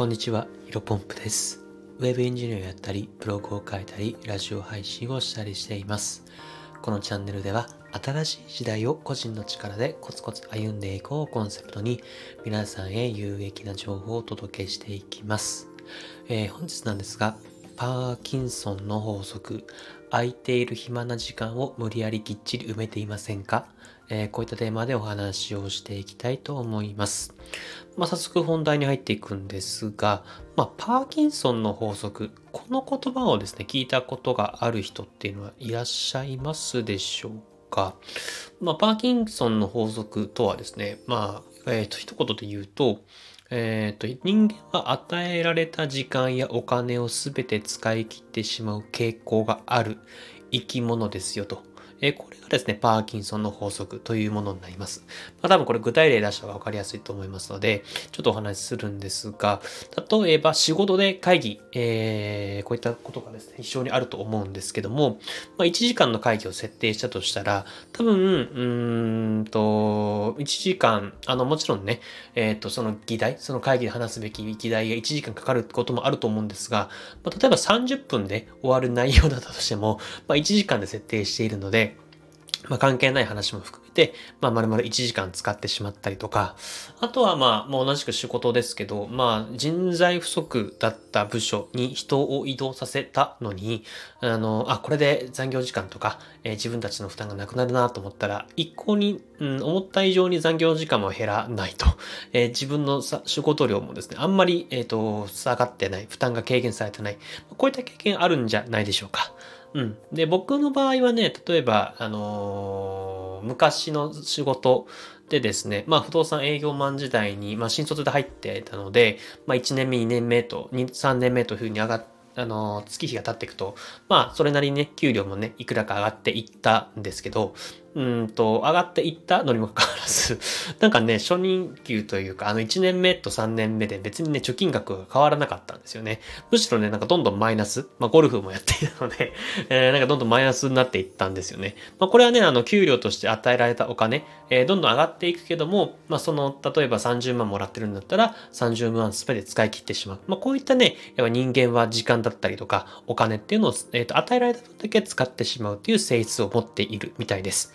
こんにちは、ヒロポンプです。ウェブエンジニアをやったり、ブログを書いたり、ラジオ配信をしたりしています。このチャンネルでは、新しい時代を個人の力でコツコツ歩んでいこうをコンセプトに、皆さんへ有益な情報をお届けしていきます。えー本日なんですが、パーキンソンの法則、空いている暇な時間を無理やりきっちり埋めていませんか、えーこういったテーマでお話をしていきたいと思います。まあ、早速本題に入っていくんですが、まあ、パーキンソンの法則、この言葉をですね、聞いたことがある人っていうのはいらっしゃいますでしょうか？まあ、パーキンソンの法則とはですね、まあ、えっ、と、一言で言うと、えっ、と、人間は与えられた時間やお金をすべて使い切ってしまう傾向がある生き物ですよと。えこれがですね、パーキンソンの法則というものになります。まあ、多分これ具体例出した方が分かりやすいと思いますので、ちょっとお話しするんですが、例えば仕事で会議、えーこういったことがですね、非常にあると思うんですけども、まあ、1時間の会議を設定したとしたら、多分、うんと、1時間、あの、もちろんね、えっ、と、その議題、その会議で話すべき議題が1時間かかることもあると思うんですが、まあ、例えば30分で終わる内容だったとしても、まあ、1時間で設定しているので、まあ、関係ない話も含めて、まあ、丸々1時間使ってしまったりとか、あとはまあ、もう同じく仕事ですけど、まあ、人材不足だった部署に人を移動させたのに、あの、あ、これで残業時間とか、えー自分たちの負担がなくなるなと思ったら、一向に、うん、思った以上に残業時間も減らないと、えー自分の仕事量もですね、あんまり、えっ、と、下がってない、負担が軽減されてない、こういった経験あるんじゃないでしょうか。うん。で、僕の場合はね、例えば、あのー昔の仕事でですね、まあ、不動産営業マン時代に、まあ、新卒で入ってたので、まあ、1年目、2年目と、2 3年目というふうに上がっあの月日が経っていくと、まあ、それなりにね、給料もね、いくらか上がっていったんですけど、うんと、上がっていったのにもかかわらず、なんかね、初任給というか、あの1年目と3年目で別にね、貯金額が変わらなかったんですよね。むしろね、なんかどんどんマイナス、まあゴルフもやっていたので、えーなんかどんどんマイナスになっていったんですよね。まあこれはね、あの、給料として与えられたお金、えーどんどん上がっていくけども、まあその、例えば30万もらってるんだったら、30万すべて使い切ってしまう。まあこういったね、やっぱ人間は時間だったりとか、お金っていうのを、えーと与えられた分だけ使ってしまうっていう性質を持っているみたいです。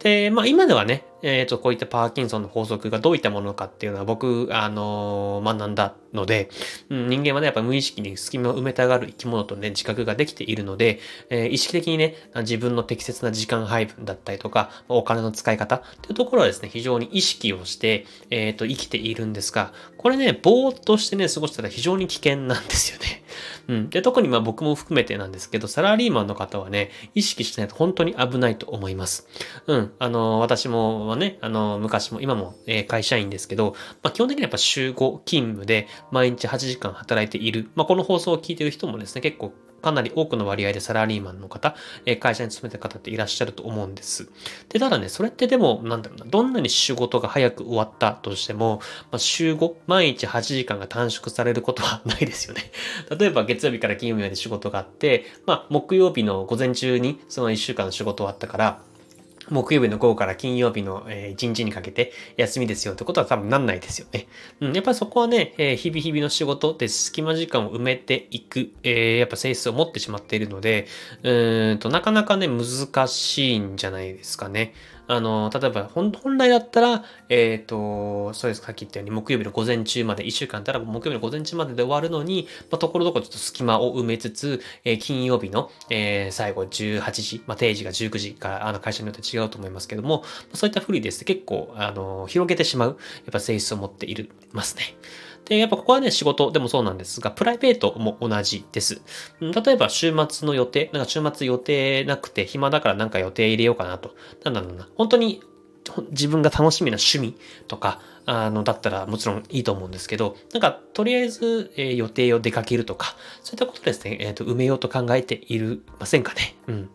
で、まあ今ではね、えっ、と、こういったパーキンソンの法則がどういったものかっていうのは僕、あのー学んだので、うん、人間はね、やっぱ無意識に隙間を埋めたがる生き物とね、自覚ができているので、えー意識的にね、自分の適切な時間配分だったりとか、お金の使い方っていうところはですね、非常に意識をして、えっ、と、生きているんですが、これね、ぼーっとしてね、過ごしたら非常に危険なんですよね。うん。で、特にまあ僕も含めてなんですけど、サラリーマンの方はね、意識しないと本当に危ないと思います。うん。あの、私もはね、あの、昔も今も、えー会社員ですけど、まあ基本的にはやっぱ週5勤務で毎日8時間働いている。まあこの放送を聞いている人もですね、結構かなり多くの割合でサラリーマンの方、えー会社に勤めてる方っていらっしゃると思うんです。で、ただね、それってでも、なんだろうな、どんなに仕事が早く終わったとしても、まあ、週5、毎日8時間が短縮されることはないですよね。例えば月曜日から金曜日まで仕事があって、まあ、木曜日の午前中にその1週間の仕事終わったから、木曜日の午後から金曜日のえ1日にかけて休みですよってことは多分なんないですよね。うん、やっぱりそこはね、えー日々日々の仕事で隙間時間を埋めていく、えーやっぱ性質を持ってしまっているので、うんと、なかなかね、難しいんじゃないですかね。あの、例えば、本来だったら、えっ、と、そうです、さっき言ったように、木曜日の午前中まで、1週間たら木曜日の午前中までで終わるのに、まあ、ところどころちょっと隙間を埋めつつ、えー金曜日の、えー最後18時、まあ、定時が19時から、あの、会社によって違うと思いますけども、そういったフリーです結構、あの、広げてしまう、やっぱ性質を持っている、ますね。で、やっぱここはね、仕事でもそうなんですが、プライベートも同じです。例えば週末の予定、なんか週末予定なくて暇だからなんか予定入れようかなと。なんだろうな。本当に自分が楽しみな趣味とか、あの、だったらもちろんいいと思うんですけど、なんか、とりあえず、えー予定を出かけるとか、そういったことですね、えっ、と、埋めようと考えているませんかね。うん。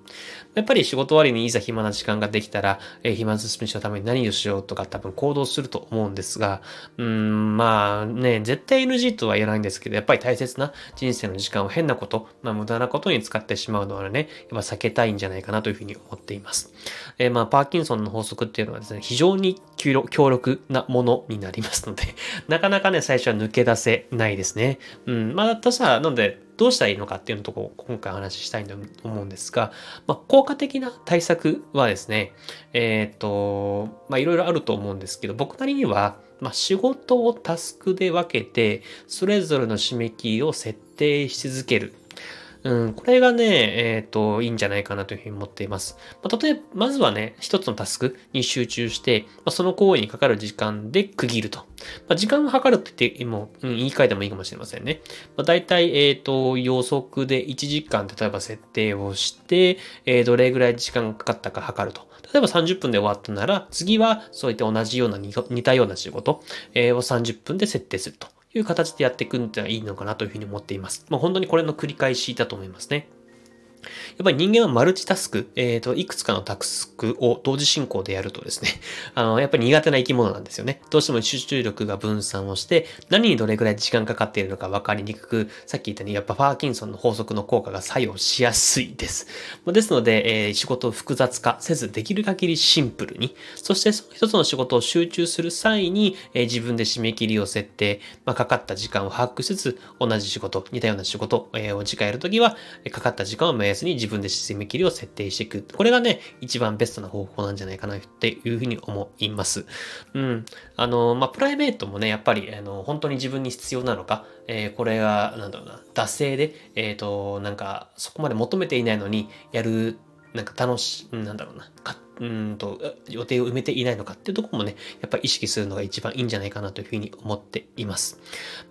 やっぱり仕事終わりにいざ暇な時間ができたら、えー暇つぶしのために何をしようとか多分行動すると思うんですが、うーん、まあね、絶対 NG とは言えないんですけど、やっぱり大切な人生の時間を変なこと、まあ無駄なことに使ってしまうのはね、やっぱ避けたいんじゃないかなというふうに思っています。えーまあ、パーキンソンの法則っていうのはですね、非常に強力なものになりますので、なかなかね、最初は抜け出せないですね。うん。まあ、とさ、なんで、どうしたらいいのかっていうのとこ今回お話ししたいと思うんですが、まあ、効果的な対策はですね、えっ、ー、と、まあ、いろいろあると思うんですけど、僕なりには、まあ、仕事をタスクで分けて、それぞれの締め切りを設定し続けるうん、これがね、えっ、ー、と、いいんじゃないかなというふうに思っています。まあ、例えば、まずはね、一つのタスクに集中して、まあ、その行為にかかる時間で区切ると。まあ、時間を計るって言っても、うん、言い換えてもいいかもしれませんね。まあ、大体、えっ、ー、と、予測で1時間、例えば設定をして、えー、どれぐらい時間がかかったか測ると。例えば30分で終わったなら、次はそういった同じような似たような仕事、を30分で設定すると。いう形でやっていくんではいいのかなというふうに思っています。まあ、本当にこれの繰り返しだと思いますね。やっぱり人間はマルチタスク、えっ、ー、と、いくつかのタスクを同時進行でやるとですね、あの、やっぱり苦手な生き物なんですよね。どうしても集中力が分散をして、何にどれくらい時間かかっているのか分かりにくく、さっき言ったように、やっぱパーキンソンの法則の効果が作用しやすいです。ですので、えー、仕事を複雑化せず、できる限りシンプルに、そしてその一つの仕事を集中する際に、えー、自分で締め切りを設定、まあ、かかった時間を把握しつつ、同じ仕事、似たような仕事、えー、を次回やるときは、かかった時間をースに自分で締め切りを設定していく。これがね、一番ベストな方法なんじゃないかなっていうふうに思います。うん。あの、まあ、プライベートもね、やっぱり、あの、本当に自分に必要なのか、えー、これが、なんだろうな、惰性で、えっ、ー、と、なんか、そこまで求めていないのに、やる、なんか楽し、なんだろうな、うんと、予定を埋めていないのかっていうところもね、やっぱり意識するのが一番いいんじゃないかなというふうに思っています。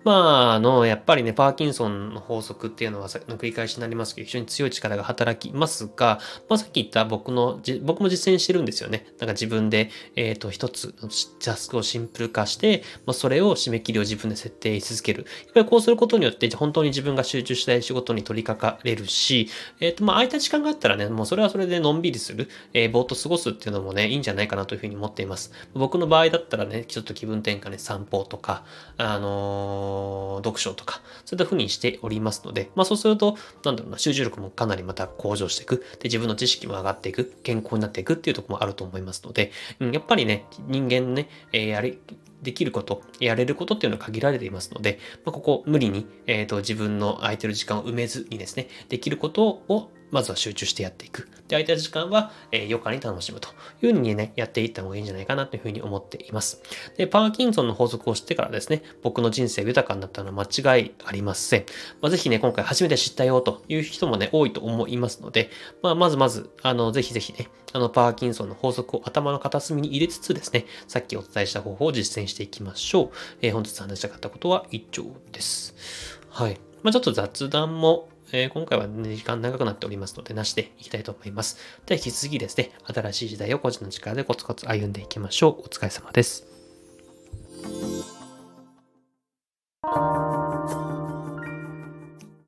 まあ、あの、やっぱりね、パーキンソンの法則っていうのは繰り返しになりますけど、非常に強い力が働きますが、まあさっき言った僕の、僕も実践してるんですよね。なんか自分で、えっ、ー、と、一つのタスクをシンプル化して、まあそれを締め切りを自分で設定し続ける。やっぱりこうすることによって、本当に自分が集中したい仕事に取り掛かれるし、えっ、ー、と、まあ空いた時間があったらね、もうそれはそれでのんびりする、えー、ぼーっと過ごすすっていうのもね、いいんじゃないかなというふうに思っています。僕の場合だったらね、ちょっと気分転換で散歩とか、あのー、読書とか、そういったふうにしておりますので、まあそうすると、なんだろうな、集中力もかなりまた向上していく。で、自分の知識も上がっていく。健康になっていくっていうとこもあると思いますので、うん、やっぱりね、人間ね、えー、やり、できること、やれることっていうのは限られていますので、まあ、ここ無理に、えっ、ー、と、自分の空いてる時間を埋めずにですね、できることをまずは集中してやっていく。で、空いてる時間は、えー、余暇に楽しむというふうにね、やっていった方がいいんじゃないかなというふうに思っています。で、パーキンソンの法則を知ってからですね、僕の人生豊かになったのは間違いありません。まあ、ぜひね、今回初めて知ったよという人もね、多いと思いますので、まあ、まずまず、あの、ぜひぜひね、あの、パーキンソンの法則を頭の片隅に入れつつですね、さっきお伝えした方法を実践していきましょう。えー、本日話したかったことは以上です。はい。まあ、ちょっと雑談も、えー、今回は、ね、時間長くなっておりますので、なしでいきたいと思います。では、引き続きですね、新しい時代を個人の力でコツコツ歩んでいきましょう。お疲れ様です。